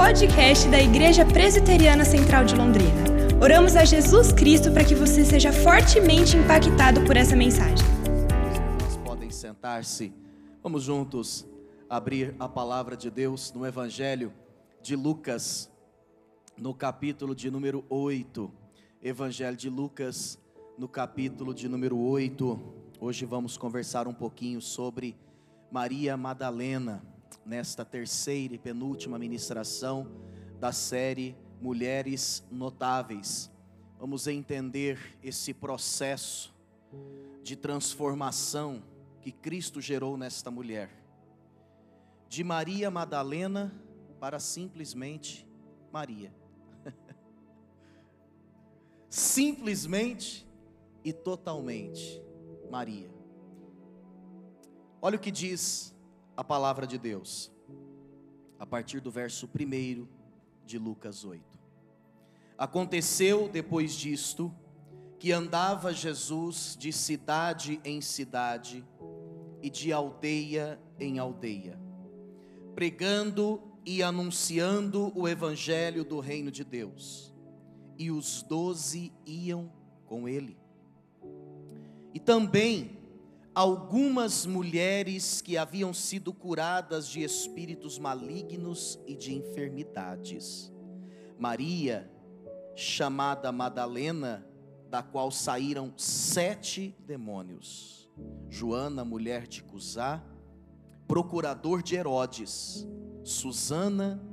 podcast da Igreja Presbiteriana Central de Londrina. Oramos a Jesus Cristo para que você seja fortemente impactado por essa mensagem. Os podem sentar-se. Vamos juntos abrir a palavra de Deus no Evangelho de Lucas, no capítulo de número 8. Evangelho de Lucas, no capítulo de número 8. Hoje vamos conversar um pouquinho sobre Maria Madalena nesta terceira e penúltima ministração da série Mulheres Notáveis. Vamos entender esse processo de transformação que Cristo gerou nesta mulher. De Maria Madalena para simplesmente Maria. simplesmente e totalmente Maria. Olha o que diz a palavra de Deus, a partir do verso 1 de Lucas 8. Aconteceu depois disto que andava Jesus de cidade em cidade e de aldeia em aldeia, pregando e anunciando o evangelho do reino de Deus. E os doze iam com ele. E também algumas mulheres que haviam sido curadas de espíritos malignos e de enfermidades. Maria, chamada Madalena, da qual saíram sete demônios. Joana, mulher de Cusá, procurador de Herodes, Susana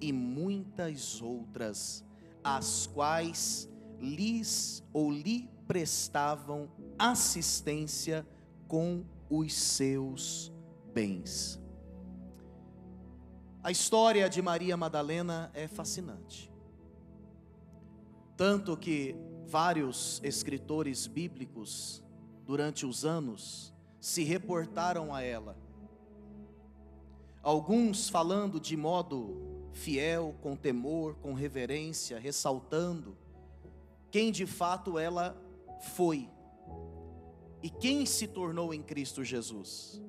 e muitas outras, as quais lhes ou lhe prestavam assistência com os seus bens. A história de Maria Madalena é fascinante. Tanto que vários escritores bíblicos, durante os anos, se reportaram a ela. Alguns falando de modo fiel, com temor, com reverência, ressaltando quem de fato ela foi e quem se tornou em Cristo Jesus.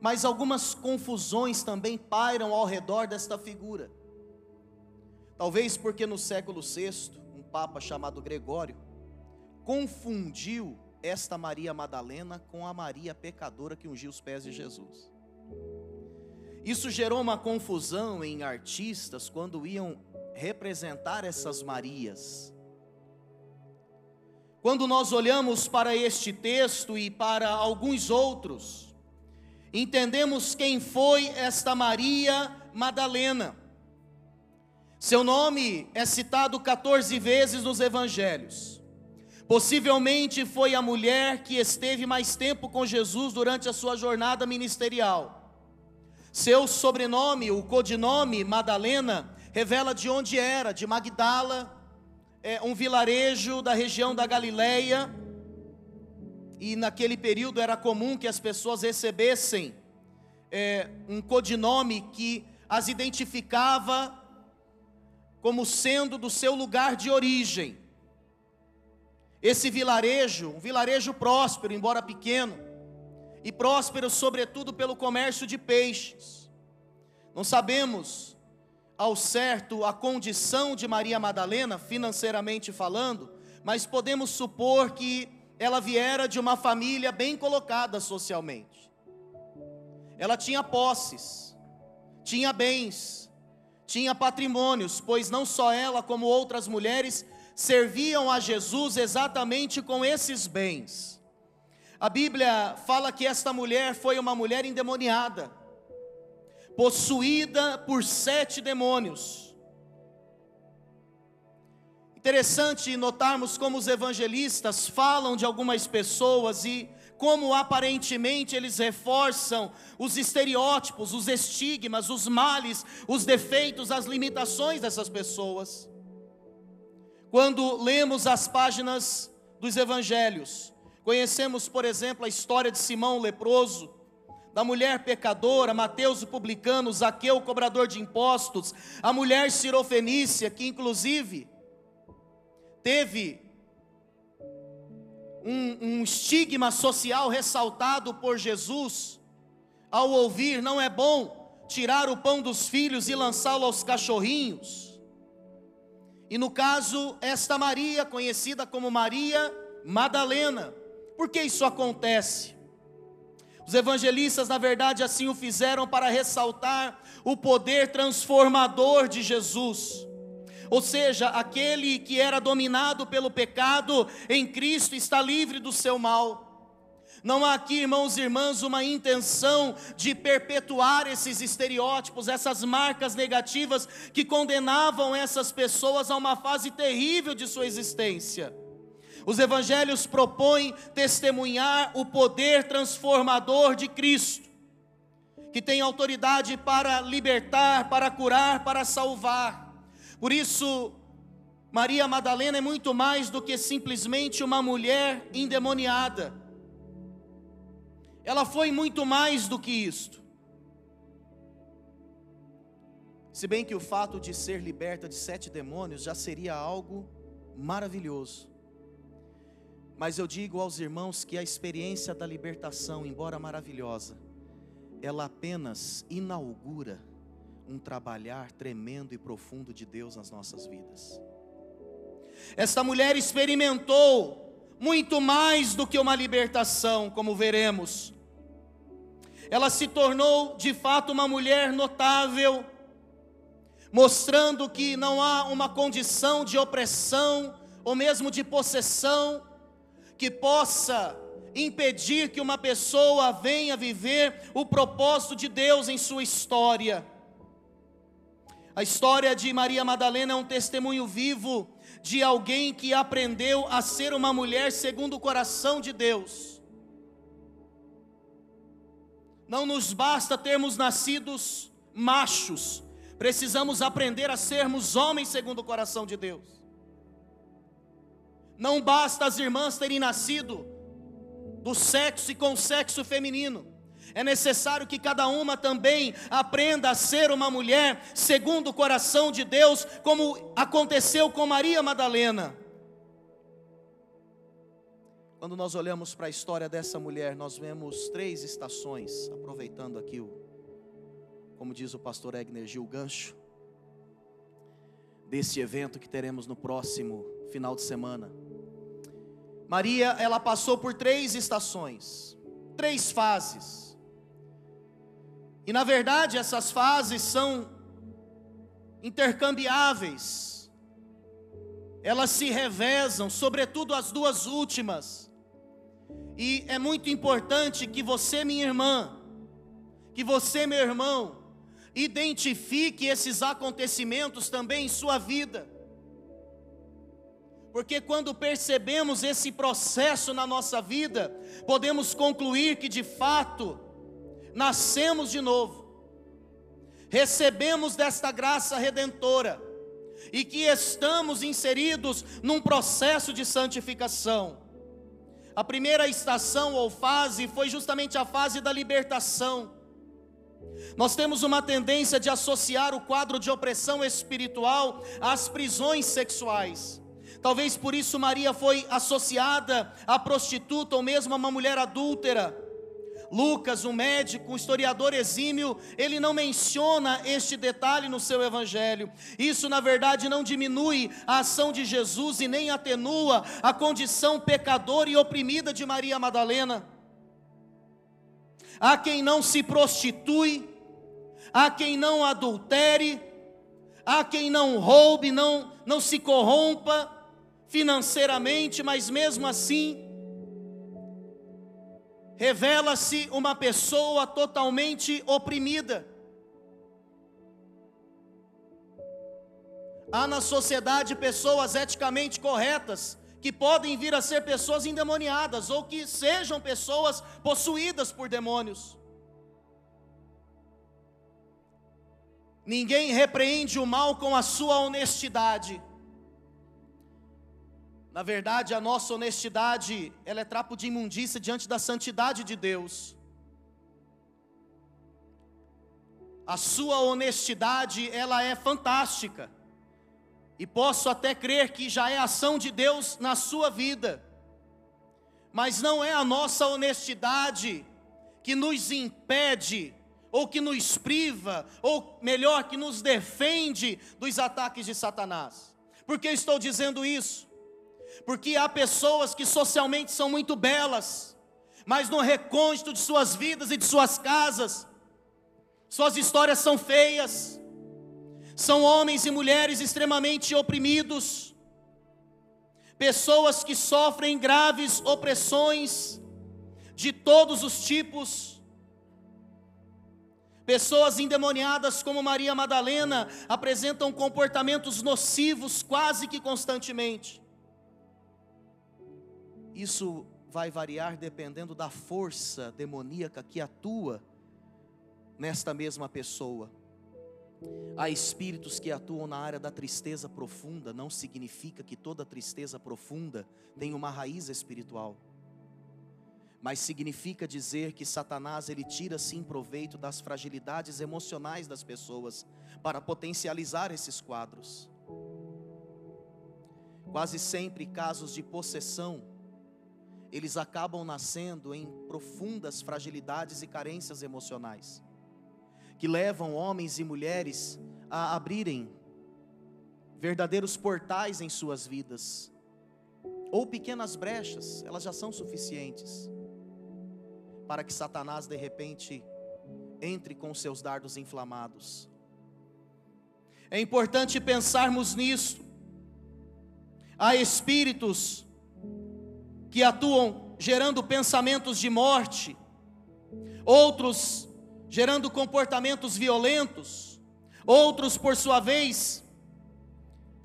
Mas algumas confusões também pairam ao redor desta figura. Talvez porque no século VI, um papa chamado Gregório confundiu esta Maria Madalena com a Maria pecadora que ungiu os pés de Jesus. Isso gerou uma confusão em artistas quando iam representar essas Marias quando nós olhamos para este texto e para alguns outros, entendemos quem foi esta Maria Madalena. Seu nome é citado 14 vezes nos evangelhos. Possivelmente foi a mulher que esteve mais tempo com Jesus durante a sua jornada ministerial. Seu sobrenome, o codinome Madalena, revela de onde era, de Magdala, é, um vilarejo da região da Galileia, e naquele período era comum que as pessoas recebessem é, um codinome que as identificava como sendo do seu lugar de origem. Esse vilarejo, um vilarejo próspero, embora pequeno, e próspero sobretudo pelo comércio de peixes. Não sabemos ao certo a condição de Maria Madalena, financeiramente falando, mas podemos supor que ela viera de uma família bem colocada socialmente. Ela tinha posses, tinha bens, tinha patrimônios, pois não só ela, como outras mulheres serviam a Jesus exatamente com esses bens. A Bíblia fala que esta mulher foi uma mulher endemoniada possuída por sete demônios. Interessante notarmos como os evangelistas falam de algumas pessoas e como aparentemente eles reforçam os estereótipos, os estigmas, os males, os defeitos, as limitações dessas pessoas. Quando lemos as páginas dos evangelhos, conhecemos, por exemplo, a história de Simão leproso, da mulher pecadora, Mateus o publicano, Zaqueu o cobrador de impostos, a mulher cirofenícia, que inclusive teve um, um estigma social ressaltado por Jesus, ao ouvir: não é bom tirar o pão dos filhos e lançá-lo aos cachorrinhos. E no caso, esta Maria, conhecida como Maria Madalena, por que isso acontece? Os evangelistas, na verdade, assim o fizeram para ressaltar o poder transformador de Jesus. Ou seja, aquele que era dominado pelo pecado, em Cristo está livre do seu mal. Não há aqui, irmãos e irmãs, uma intenção de perpetuar esses estereótipos, essas marcas negativas que condenavam essas pessoas a uma fase terrível de sua existência. Os evangelhos propõem testemunhar o poder transformador de Cristo, que tem autoridade para libertar, para curar, para salvar. Por isso, Maria Madalena é muito mais do que simplesmente uma mulher endemoniada. Ela foi muito mais do que isto. Se bem que o fato de ser liberta de sete demônios já seria algo maravilhoso. Mas eu digo aos irmãos que a experiência da libertação, embora maravilhosa, ela apenas inaugura um trabalhar tremendo e profundo de Deus nas nossas vidas. Esta mulher experimentou muito mais do que uma libertação, como veremos. Ela se tornou de fato uma mulher notável, mostrando que não há uma condição de opressão ou mesmo de possessão que possa impedir que uma pessoa venha viver o propósito de Deus em sua história. A história de Maria Madalena é um testemunho vivo de alguém que aprendeu a ser uma mulher segundo o coração de Deus. Não nos basta termos nascidos machos, precisamos aprender a sermos homens segundo o coração de Deus. Não basta as irmãs terem nascido do sexo e com o sexo feminino. É necessário que cada uma também aprenda a ser uma mulher segundo o coração de Deus, como aconteceu com Maria Madalena. Quando nós olhamos para a história dessa mulher, nós vemos três estações, aproveitando aqui o, como diz o pastor Egner Gil, gancho, desse evento que teremos no próximo final de semana. Maria, ela passou por três estações, três fases. E na verdade, essas fases são intercambiáveis. Elas se revezam, sobretudo as duas últimas. E é muito importante que você, minha irmã, que você, meu irmão, identifique esses acontecimentos também em sua vida porque quando percebemos esse processo na nossa vida, podemos concluir que de fato nascemos de novo, recebemos desta graça redentora e que estamos inseridos num processo de santificação. A primeira estação ou fase foi justamente a fase da libertação. Nós temos uma tendência de associar o quadro de opressão espiritual às prisões sexuais. Talvez por isso Maria foi associada a prostituta ou mesmo a uma mulher adúltera. Lucas, um médico, um historiador exímio, ele não menciona este detalhe no seu evangelho. Isso, na verdade, não diminui a ação de Jesus e nem atenua a condição pecadora e oprimida de Maria Madalena. Há quem não se prostitui, há quem não adultere, há quem não roube, não, não se corrompa, financeiramente, mas mesmo assim, revela-se uma pessoa totalmente oprimida. Há na sociedade pessoas eticamente corretas que podem vir a ser pessoas endemoniadas ou que sejam pessoas possuídas por demônios. Ninguém repreende o mal com a sua honestidade. Na verdade, a nossa honestidade, ela é trapo de imundícia diante da santidade de Deus. A sua honestidade, ela é fantástica. E posso até crer que já é ação de Deus na sua vida. Mas não é a nossa honestidade que nos impede ou que nos priva, ou melhor, que nos defende dos ataques de Satanás. Por que estou dizendo isso? Porque há pessoas que socialmente são muito belas, mas no recôndito de suas vidas e de suas casas, suas histórias são feias, são homens e mulheres extremamente oprimidos, pessoas que sofrem graves opressões de todos os tipos, Pessoas endemoniadas como Maria Madalena apresentam comportamentos nocivos quase que constantemente. Isso vai variar dependendo da força demoníaca que atua nesta mesma pessoa. Há espíritos que atuam na área da tristeza profunda, não significa que toda tristeza profunda tem uma raiz espiritual mas significa dizer que Satanás ele tira sim proveito das fragilidades emocionais das pessoas para potencializar esses quadros. Quase sempre casos de possessão, eles acabam nascendo em profundas fragilidades e carências emocionais, que levam homens e mulheres a abrirem verdadeiros portais em suas vidas, ou pequenas brechas, elas já são suficientes para que Satanás de repente entre com seus dardos inflamados. É importante pensarmos nisso. Há espíritos que atuam gerando pensamentos de morte, outros gerando comportamentos violentos, outros, por sua vez,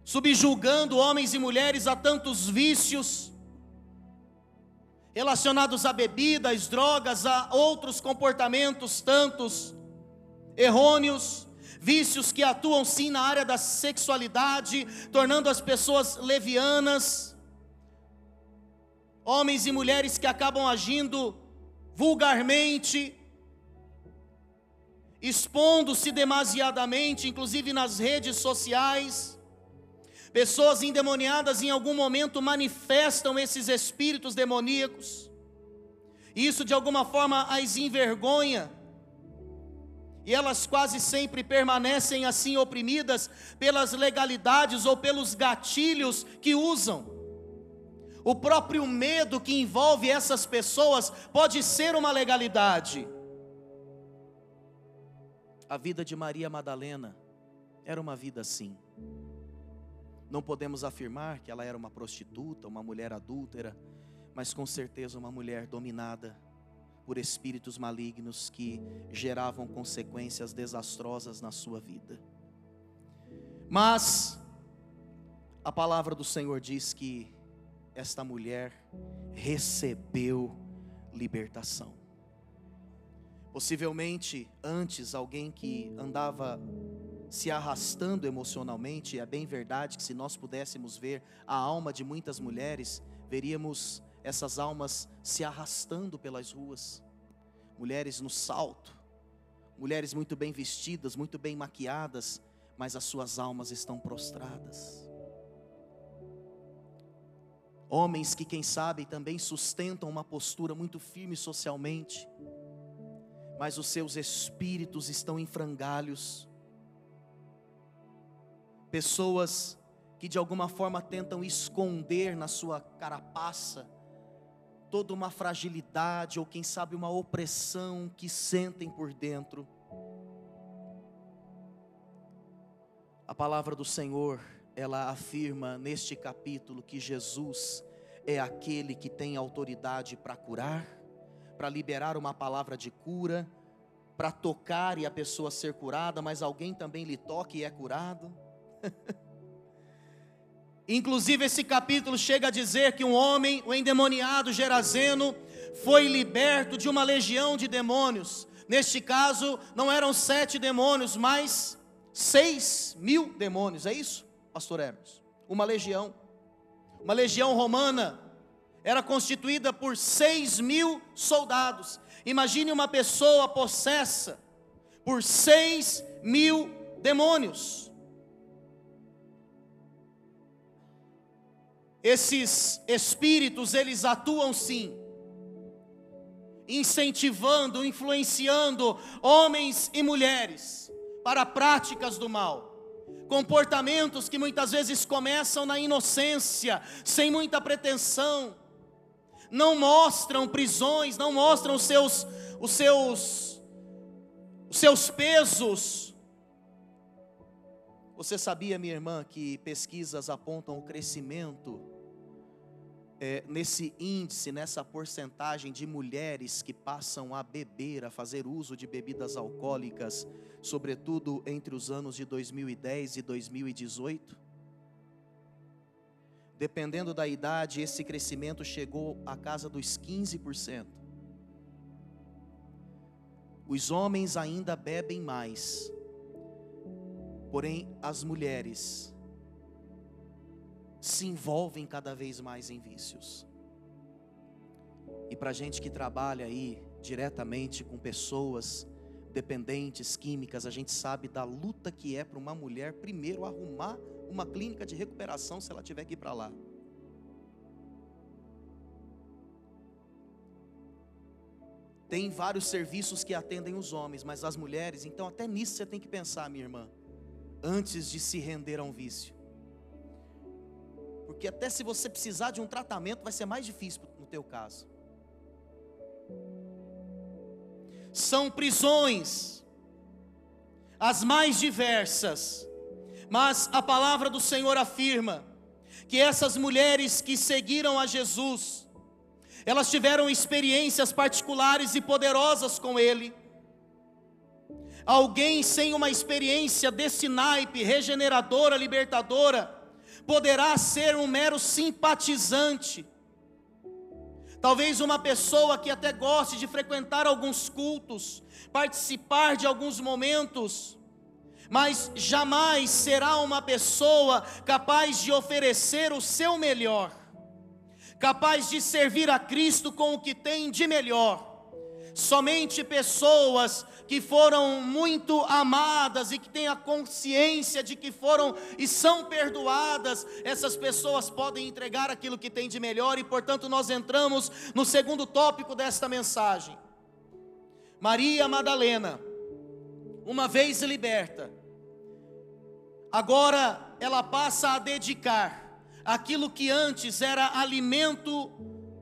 subjugando homens e mulheres a tantos vícios, relacionados a bebidas, drogas, a outros comportamentos tantos errôneos, vícios que atuam sim na área da sexualidade, tornando as pessoas levianas, homens e mulheres que acabam agindo vulgarmente, expondo-se demasiadamente, inclusive nas redes sociais, Pessoas endemoniadas em algum momento manifestam esses espíritos demoníacos. Isso de alguma forma as envergonha. E elas quase sempre permanecem assim oprimidas pelas legalidades ou pelos gatilhos que usam. O próprio medo que envolve essas pessoas pode ser uma legalidade. A vida de Maria Madalena era uma vida assim. Não podemos afirmar que ela era uma prostituta, uma mulher adúltera, mas com certeza uma mulher dominada por espíritos malignos que geravam consequências desastrosas na sua vida. Mas a palavra do Senhor diz que esta mulher recebeu libertação. Possivelmente antes alguém que andava se arrastando emocionalmente. É bem verdade que se nós pudéssemos ver a alma de muitas mulheres, veríamos essas almas se arrastando pelas ruas. Mulheres no salto, mulheres muito bem vestidas, muito bem maquiadas, mas as suas almas estão prostradas. Homens que, quem sabe, também sustentam uma postura muito firme socialmente, mas os seus espíritos estão em frangalhos pessoas que de alguma forma tentam esconder na sua carapaça toda uma fragilidade ou quem sabe uma opressão que sentem por dentro. A palavra do Senhor, ela afirma neste capítulo que Jesus é aquele que tem autoridade para curar, para liberar uma palavra de cura, para tocar e a pessoa ser curada, mas alguém também lhe toque e é curado. Inclusive, esse capítulo chega a dizer que um homem, o endemoniado Gerazeno, foi liberto de uma legião de demônios. Neste caso, não eram sete demônios, mas seis mil demônios. É isso, pastor Hermes? Uma legião. Uma legião romana era constituída por seis mil soldados. Imagine uma pessoa possessa por seis mil demônios. Esses espíritos, eles atuam sim, incentivando, influenciando homens e mulheres para práticas do mal. Comportamentos que muitas vezes começam na inocência, sem muita pretensão, não mostram prisões, não mostram os seus, os seus, os seus pesos. Você sabia, minha irmã, que pesquisas apontam o crescimento é, nesse índice, nessa porcentagem de mulheres que passam a beber, a fazer uso de bebidas alcoólicas, sobretudo entre os anos de 2010 e 2018? Dependendo da idade, esse crescimento chegou à casa dos 15%. Os homens ainda bebem mais, porém as mulheres se envolvem cada vez mais em vícios. E para gente que trabalha aí diretamente com pessoas dependentes químicas, a gente sabe da luta que é para uma mulher primeiro arrumar uma clínica de recuperação se ela tiver que ir para lá. Tem vários serviços que atendem os homens, mas as mulheres, então até nisso você tem que pensar, minha irmã, antes de se render a um vício. Porque até se você precisar de um tratamento, vai ser mais difícil no teu caso. São prisões, as mais diversas, mas a palavra do Senhor afirma que essas mulheres que seguiram a Jesus, elas tiveram experiências particulares e poderosas com Ele. Alguém sem uma experiência desse naipe, regeneradora, libertadora, poderá ser um mero simpatizante. Talvez uma pessoa que até goste de frequentar alguns cultos, participar de alguns momentos, mas jamais será uma pessoa capaz de oferecer o seu melhor, capaz de servir a Cristo com o que tem de melhor. Somente pessoas que foram muito amadas e que têm a consciência de que foram e são perdoadas, essas pessoas podem entregar aquilo que tem de melhor e, portanto, nós entramos no segundo tópico desta mensagem. Maria Madalena, uma vez liberta, agora ela passa a dedicar aquilo que antes era alimento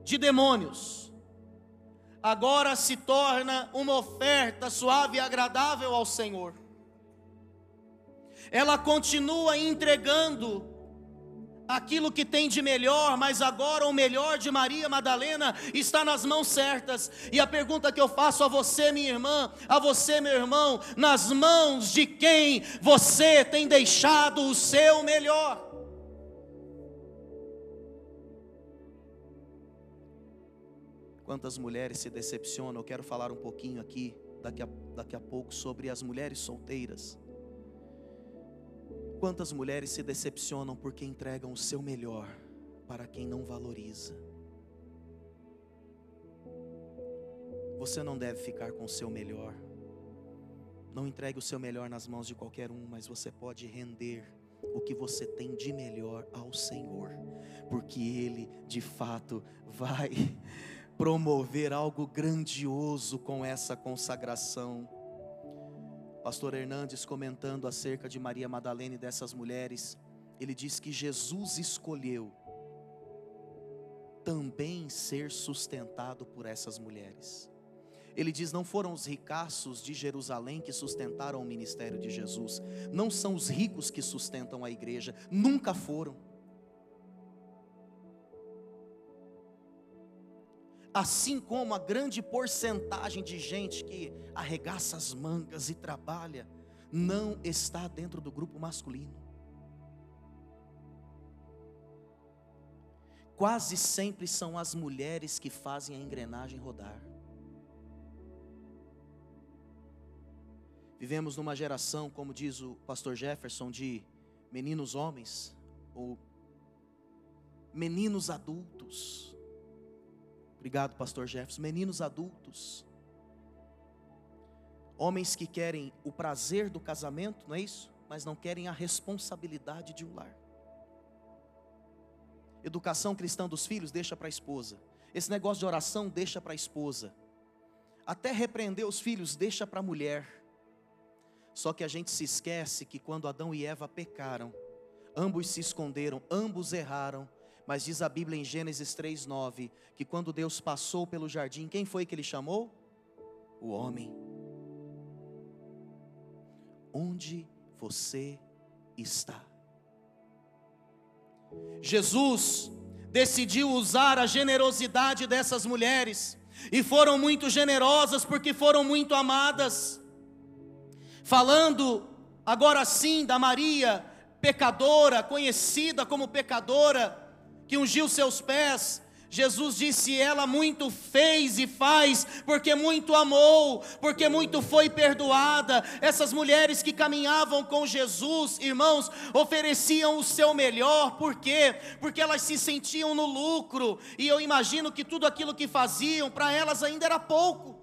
de demônios agora se torna uma oferta suave e agradável ao Senhor. Ela continua entregando aquilo que tem de melhor, mas agora o melhor de Maria Madalena está nas mãos certas. E a pergunta que eu faço a você, minha irmã, a você, meu irmão, nas mãos de quem você tem deixado o seu melhor? Quantas mulheres se decepcionam? Eu quero falar um pouquinho aqui, daqui a, daqui a pouco, sobre as mulheres solteiras. Quantas mulheres se decepcionam porque entregam o seu melhor para quem não valoriza? Você não deve ficar com o seu melhor. Não entregue o seu melhor nas mãos de qualquer um, mas você pode render o que você tem de melhor ao Senhor, porque Ele de fato vai promover algo grandioso com essa consagração. Pastor Hernandes comentando acerca de Maria Madalena e dessas mulheres, ele diz que Jesus escolheu também ser sustentado por essas mulheres. Ele diz: não foram os ricaços de Jerusalém que sustentaram o ministério de Jesus, não são os ricos que sustentam a igreja, nunca foram. Assim como a grande porcentagem de gente que arregaça as mangas e trabalha, não está dentro do grupo masculino. Quase sempre são as mulheres que fazem a engrenagem rodar. Vivemos numa geração, como diz o pastor Jefferson, de meninos homens ou meninos adultos Obrigado, pastor Jefferson. Meninos adultos. Homens que querem o prazer do casamento, não é isso? Mas não querem a responsabilidade de um lar. Educação cristã dos filhos, deixa para a esposa. Esse negócio de oração, deixa para a esposa. até repreender os filhos, deixa para a mulher. Só que a gente se esquece que quando Adão e Eva pecaram, ambos se esconderam, ambos erraram, mas diz a Bíblia em Gênesis 3:9 que quando Deus passou pelo jardim, quem foi que ele chamou? O homem. Onde você está? Jesus decidiu usar a generosidade dessas mulheres, e foram muito generosas porque foram muito amadas. Falando agora sim da Maria, pecadora, conhecida como pecadora, que ungiu seus pés, Jesus disse: Ela muito fez e faz, porque muito amou, porque muito foi perdoada. Essas mulheres que caminhavam com Jesus, irmãos, ofereciam o seu melhor, por quê? Porque elas se sentiam no lucro, e eu imagino que tudo aquilo que faziam, para elas ainda era pouco.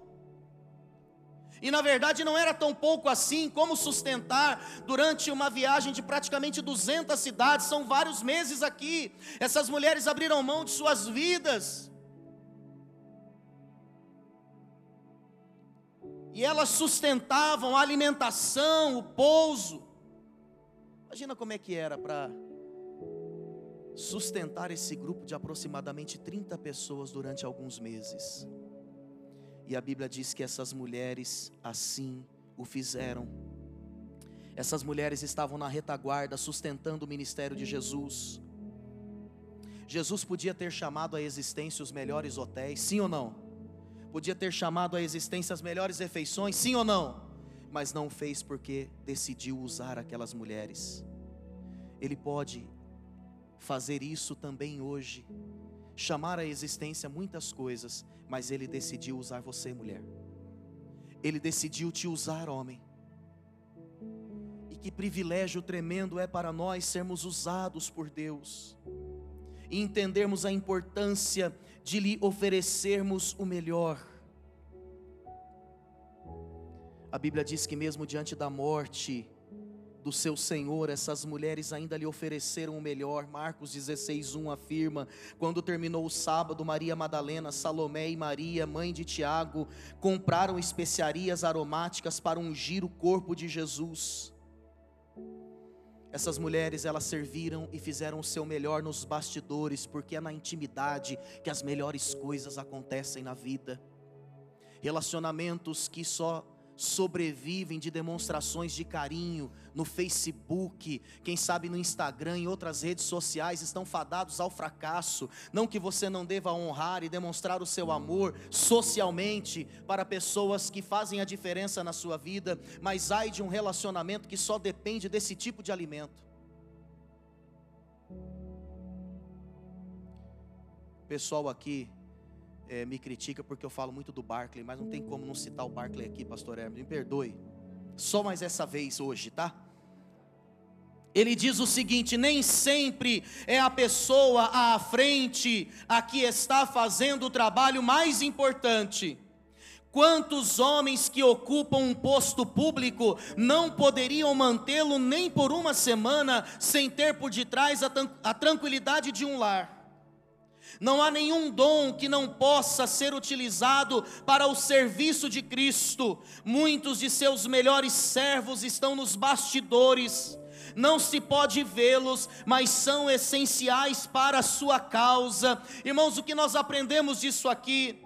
E na verdade não era tão pouco assim como sustentar durante uma viagem de praticamente 200 cidades, são vários meses aqui. Essas mulheres abriram mão de suas vidas. E elas sustentavam a alimentação, o pouso. Imagina como é que era para sustentar esse grupo de aproximadamente 30 pessoas durante alguns meses. E a Bíblia diz que essas mulheres assim o fizeram. Essas mulheres estavam na retaguarda, sustentando o ministério de Jesus. Jesus podia ter chamado à existência os melhores hotéis, sim ou não? Podia ter chamado à existência as melhores refeições, sim ou não? Mas não fez porque decidiu usar aquelas mulheres. Ele pode fazer isso também hoje chamar à existência muitas coisas, mas Ele decidiu usar você, mulher. Ele decidiu te usar, homem. E que privilégio tremendo é para nós sermos usados por Deus e entendermos a importância de lhe oferecermos o melhor. A Bíblia diz que, mesmo diante da morte, do seu Senhor, essas mulheres ainda lhe ofereceram o melhor. Marcos 16:1 afirma: quando terminou o sábado, Maria Madalena, Salomé e Maria, mãe de Tiago, compraram especiarias aromáticas para ungir o corpo de Jesus. Essas mulheres, elas serviram e fizeram o seu melhor nos bastidores, porque é na intimidade que as melhores coisas acontecem na vida. Relacionamentos que só sobrevivem de demonstrações de carinho no Facebook, quem sabe no Instagram e outras redes sociais estão fadados ao fracasso. Não que você não deva honrar e demonstrar o seu amor socialmente para pessoas que fazem a diferença na sua vida, mas ai de um relacionamento que só depende desse tipo de alimento. Pessoal aqui é, me critica porque eu falo muito do Barclay, mas não tem como não citar o Barclay aqui, pastor Hermes, me perdoe. Só mais essa vez hoje, tá? Ele diz o seguinte: nem sempre é a pessoa à frente a que está fazendo o trabalho mais importante. Quantos homens que ocupam um posto público não poderiam mantê-lo nem por uma semana sem ter por detrás a, a tranquilidade de um lar? Não há nenhum dom que não possa ser utilizado para o serviço de Cristo. Muitos de seus melhores servos estão nos bastidores. Não se pode vê-los, mas são essenciais para a sua causa. Irmãos, o que nós aprendemos disso aqui?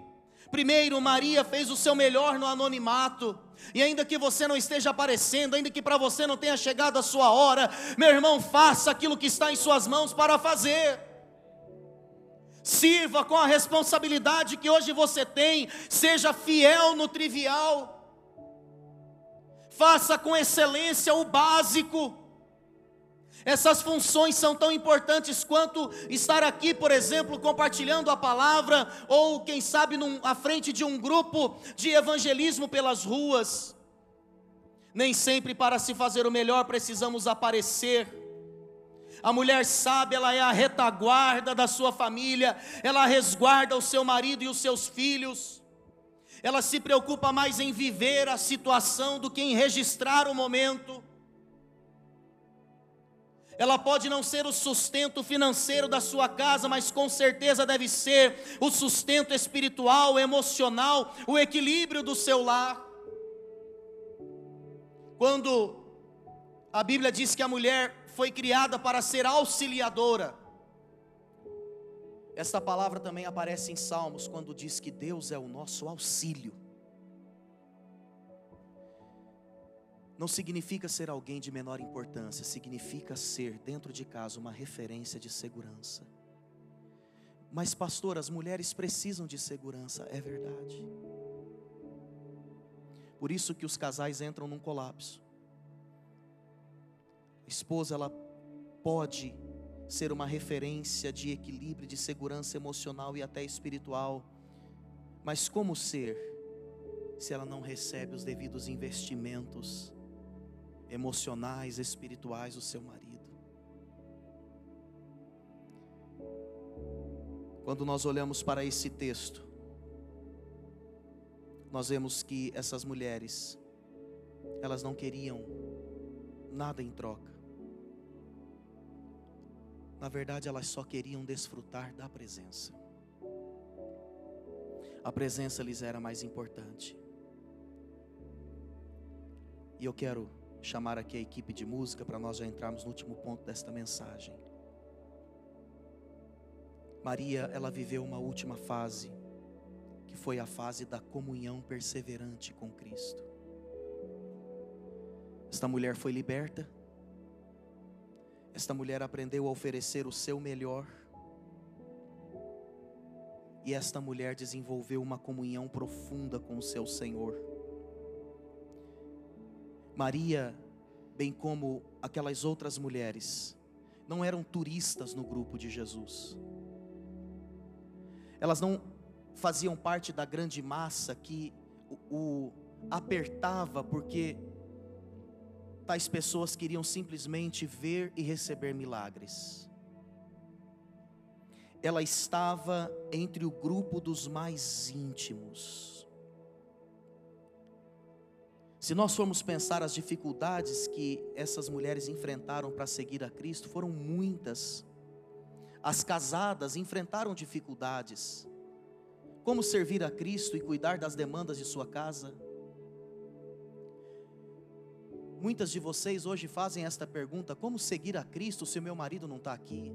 Primeiro, Maria fez o seu melhor no anonimato. E ainda que você não esteja aparecendo, ainda que para você não tenha chegado a sua hora, meu irmão, faça aquilo que está em suas mãos para fazer. Sirva com a responsabilidade que hoje você tem, seja fiel no trivial, faça com excelência o básico. Essas funções são tão importantes quanto estar aqui, por exemplo, compartilhando a palavra, ou quem sabe num, à frente de um grupo de evangelismo pelas ruas. Nem sempre para se fazer o melhor precisamos aparecer a mulher sábia, ela é a retaguarda da sua família, ela resguarda o seu marido e os seus filhos. Ela se preocupa mais em viver a situação do que em registrar o momento. Ela pode não ser o sustento financeiro da sua casa, mas com certeza deve ser o sustento espiritual, emocional, o equilíbrio do seu lar. Quando a Bíblia diz que a mulher foi criada para ser auxiliadora, esta palavra também aparece em Salmos, quando diz que Deus é o nosso auxílio. não significa ser alguém de menor importância, significa ser, dentro de casa, uma referência de segurança. Mas, pastor, as mulheres precisam de segurança, é verdade. Por isso que os casais entram num colapso. Esposa, ela pode ser uma referência de equilíbrio, de segurança emocional e até espiritual, mas como ser, se ela não recebe os devidos investimentos emocionais, espirituais do seu marido. Quando nós olhamos para esse texto, nós vemos que essas mulheres, elas não queriam nada em troca. Na verdade, elas só queriam desfrutar da presença. A presença lhes era mais importante. E eu quero chamar aqui a equipe de música para nós já entrarmos no último ponto desta mensagem. Maria, ela viveu uma última fase, que foi a fase da comunhão perseverante com Cristo. Esta mulher foi liberta, esta mulher aprendeu a oferecer o seu melhor, e esta mulher desenvolveu uma comunhão profunda com o seu Senhor. Maria, bem como aquelas outras mulheres, não eram turistas no grupo de Jesus. Elas não faziam parte da grande massa que o, apertava porque tais pessoas queriam simplesmente ver e receber milagres. Ela estava entre o grupo dos mais íntimos. Se nós formos pensar as dificuldades que essas mulheres enfrentaram para seguir a Cristo, foram muitas. As casadas enfrentaram dificuldades. Como servir a Cristo e cuidar das demandas de sua casa? Muitas de vocês hoje fazem esta pergunta: como seguir a Cristo se o meu marido não está aqui?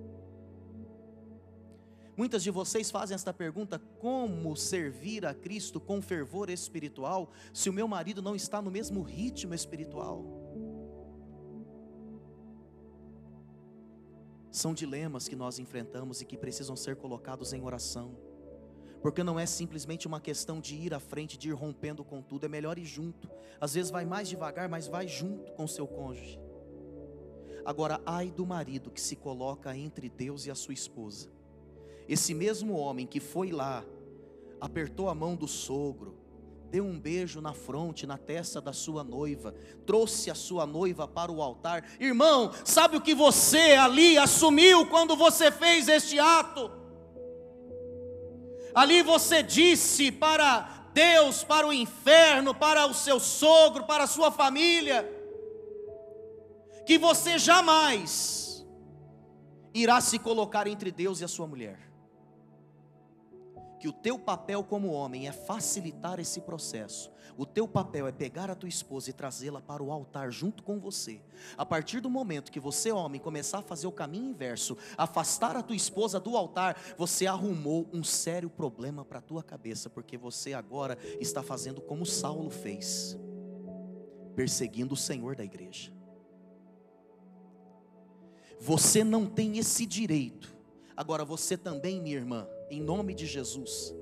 Muitas de vocês fazem esta pergunta: como servir a Cristo com fervor espiritual se o meu marido não está no mesmo ritmo espiritual? São dilemas que nós enfrentamos e que precisam ser colocados em oração, porque não é simplesmente uma questão de ir à frente, de ir rompendo com tudo, é melhor ir junto. Às vezes vai mais devagar, mas vai junto com seu cônjuge. Agora, ai do marido que se coloca entre Deus e a sua esposa esse mesmo homem que foi lá, apertou a mão do sogro, deu um beijo na fronte, na testa da sua noiva, trouxe a sua noiva para o altar. Irmão, sabe o que você ali assumiu quando você fez este ato? Ali você disse para Deus, para o inferno, para o seu sogro, para a sua família, que você jamais irá se colocar entre Deus e a sua mulher que o teu papel como homem é facilitar esse processo. O teu papel é pegar a tua esposa e trazê-la para o altar junto com você. A partir do momento que você, homem, começar a fazer o caminho inverso, afastar a tua esposa do altar, você arrumou um sério problema para a tua cabeça, porque você agora está fazendo como Saulo fez, perseguindo o Senhor da igreja. Você não tem esse direito. Agora você também, minha irmã, em nome de Jesus.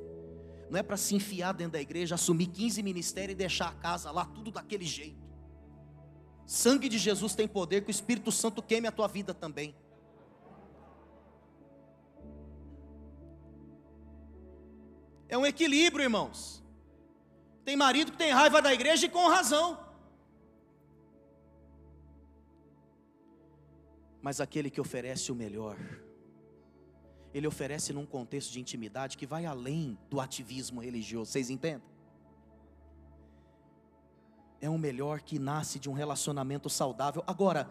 Não é para se enfiar dentro da igreja, assumir 15 ministérios e deixar a casa lá tudo daquele jeito. Sangue de Jesus tem poder que o Espírito Santo queime a tua vida também. É um equilíbrio, irmãos. Tem marido que tem raiva da igreja e com razão. Mas aquele que oferece o melhor, ele oferece num contexto de intimidade que vai além do ativismo religioso. Vocês entendem? É um melhor que nasce de um relacionamento saudável. Agora,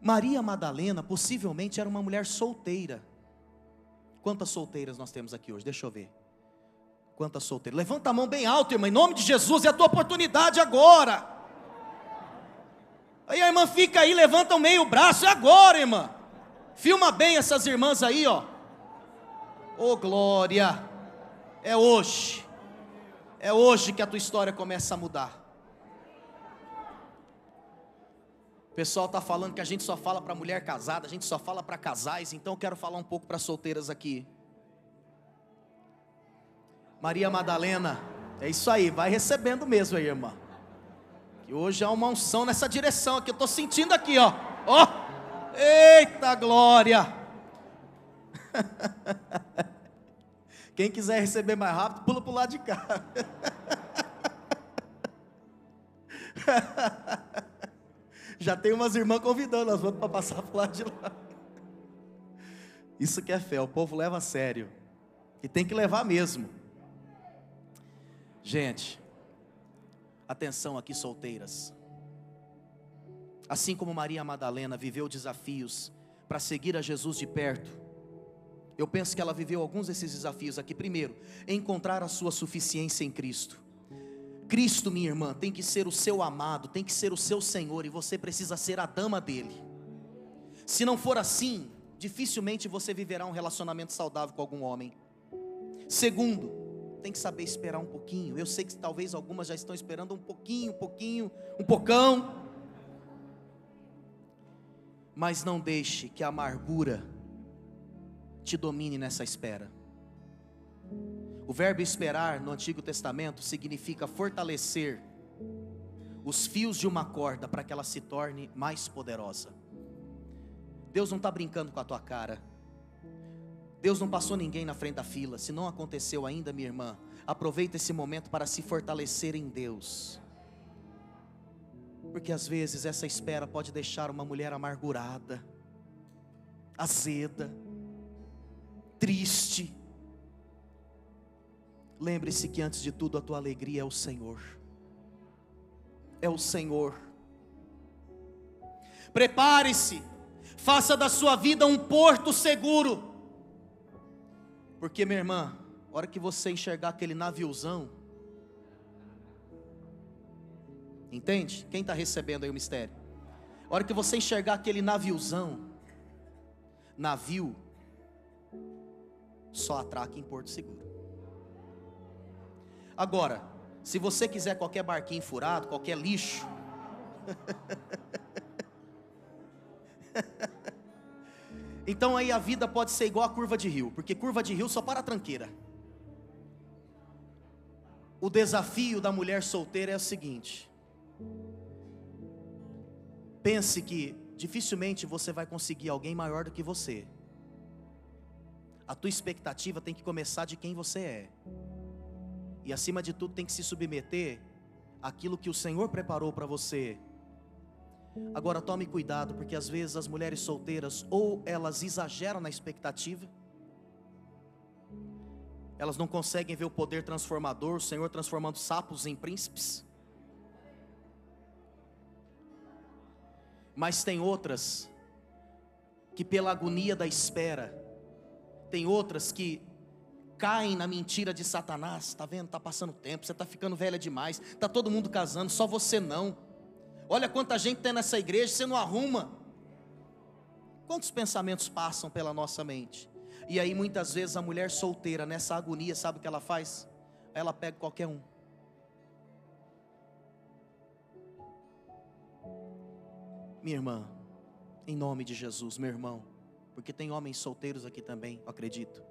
Maria Madalena possivelmente era uma mulher solteira. Quantas solteiras nós temos aqui hoje? Deixa eu ver. Quantas solteiras? Levanta a mão bem alto, irmã, em nome de Jesus, é a tua oportunidade agora. Aí a irmã fica aí, levanta o meio braço, é agora, irmã. Filma bem essas irmãs aí, ó. Oh, glória, é hoje, é hoje que a tua história começa a mudar. O pessoal está falando que a gente só fala para mulher casada, a gente só fala para casais, então eu quero falar um pouco para solteiras aqui. Maria Madalena, é isso aí, vai recebendo mesmo aí, irmã. Que hoje há uma unção nessa direção aqui, eu estou sentindo aqui, ó. Ó, eita glória! Quem quiser receber mais rápido, pula para o lado de cá. Já tem umas irmãs convidando as outras para passar para o lado de lá. Isso que é fé, o povo leva a sério. E tem que levar mesmo. Gente, atenção aqui, solteiras. Assim como Maria Madalena viveu desafios para seguir a Jesus de perto, eu penso que ela viveu alguns desses desafios aqui. Primeiro, encontrar a sua suficiência em Cristo. Cristo, minha irmã, tem que ser o seu amado, tem que ser o seu Senhor e você precisa ser a dama dele. Se não for assim, dificilmente você viverá um relacionamento saudável com algum homem. Segundo, tem que saber esperar um pouquinho. Eu sei que talvez algumas já estão esperando um pouquinho, um pouquinho, um pocão. Mas não deixe que a amargura te domine nessa espera. O verbo esperar no Antigo Testamento significa fortalecer os fios de uma corda para que ela se torne mais poderosa. Deus não está brincando com a tua cara. Deus não passou ninguém na frente da fila. Se não aconteceu ainda, minha irmã, aproveita esse momento para se fortalecer em Deus. Porque às vezes essa espera pode deixar uma mulher amargurada, azeda, triste. Lembre-se que antes de tudo a tua alegria é o Senhor. É o Senhor. Prepare-se, faça da sua vida um porto seguro porque, minha irmã, a hora que você enxergar aquele naviozão, entende? Quem está recebendo aí o mistério? A hora que você enxergar aquele naviozão, navio, só atraca em Porto Seguro. Agora, se você quiser qualquer barquinho furado, qualquer lixo, Então aí a vida pode ser igual a curva de rio, porque curva de rio só para a tranqueira. O desafio da mulher solteira é o seguinte: pense que dificilmente você vai conseguir alguém maior do que você. A tua expectativa tem que começar de quem você é. E acima de tudo tem que se submeter àquilo que o Senhor preparou para você Agora tome cuidado, porque às vezes as mulheres solteiras ou elas exageram na expectativa, elas não conseguem ver o poder transformador, o Senhor transformando sapos em príncipes. Mas tem outras que pela agonia da espera, tem outras que caem na mentira de Satanás. Está vendo? Está passando tempo, você está ficando velha demais, está todo mundo casando, só você não. Olha quanta gente tem nessa igreja, você não arruma. Quantos pensamentos passam pela nossa mente? E aí muitas vezes a mulher solteira nessa agonia, sabe o que ela faz? Ela pega qualquer um. Minha irmã, em nome de Jesus, meu irmão, porque tem homens solteiros aqui também, acredito.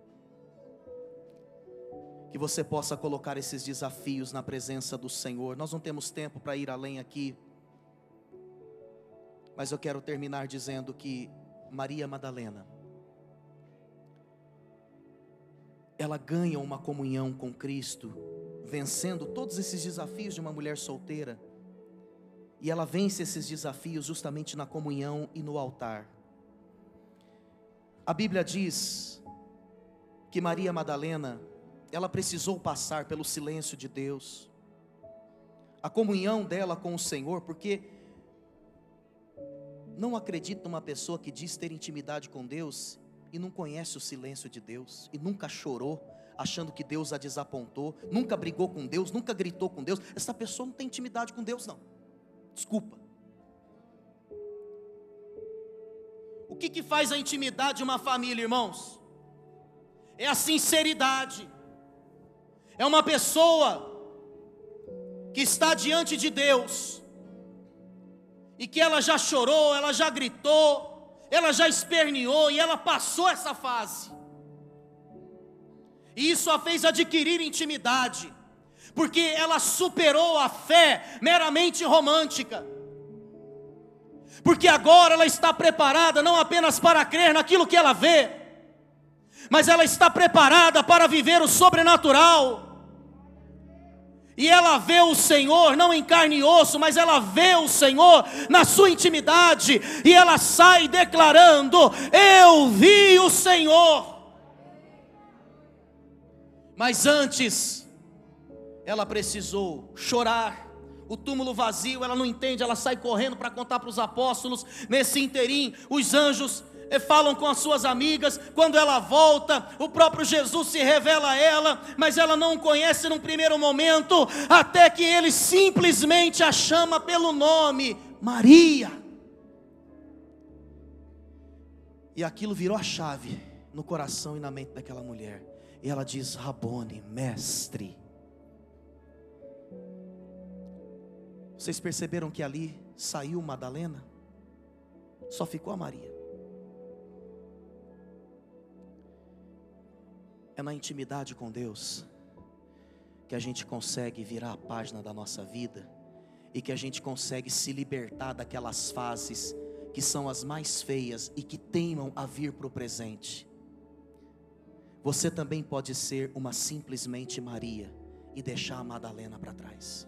Que você possa colocar esses desafios na presença do Senhor. Nós não temos tempo para ir além aqui. Mas eu quero terminar dizendo que Maria Madalena, ela ganha uma comunhão com Cristo, vencendo todos esses desafios de uma mulher solteira, e ela vence esses desafios justamente na comunhão e no altar. A Bíblia diz que Maria Madalena, ela precisou passar pelo silêncio de Deus, a comunhão dela com o Senhor, porque Não acredito numa pessoa que diz ter intimidade com Deus e não conhece o silêncio de Deus e nunca chorou achando que Deus a desapontou, nunca brigou com Deus, nunca gritou com Deus. Essa pessoa não tem intimidade com Deus, não. Desculpa. O que, que faz a intimidade de uma família, irmãos? É a sinceridade. É uma pessoa que está diante de Deus e que ela já chorou, ela já gritou, ela já esperneou e ela passou essa fase. E isso a fez adquirir intimidade, porque ela superou a fé meramente romântica. Porque agora ela está preparada não apenas para crer naquilo que ela vê, mas ela está preparada para viver o sobrenatural. E ela vê o Senhor, não em carne e osso, mas ela vê o Senhor na sua intimidade, e ela sai declarando: Eu vi o Senhor. Mas antes, ela precisou chorar, o túmulo vazio, ela não entende, ela sai correndo para contar para os apóstolos. Nesse interim, os anjos eh, falam com as suas amigas. Quando ela volta, o próprio Jesus se revela a ela, mas ela não o conhece num primeiro momento, até que ele simplesmente a chama pelo nome: Maria. E aquilo virou a chave no coração e na mente daquela mulher. E ela diz: Rabone, mestre. Vocês perceberam que ali saiu Madalena? Só ficou a Maria. É na intimidade com Deus que a gente consegue virar a página da nossa vida e que a gente consegue se libertar daquelas fases que são as mais feias e que teimam a vir para o presente. Você também pode ser uma simplesmente Maria e deixar a Madalena para trás.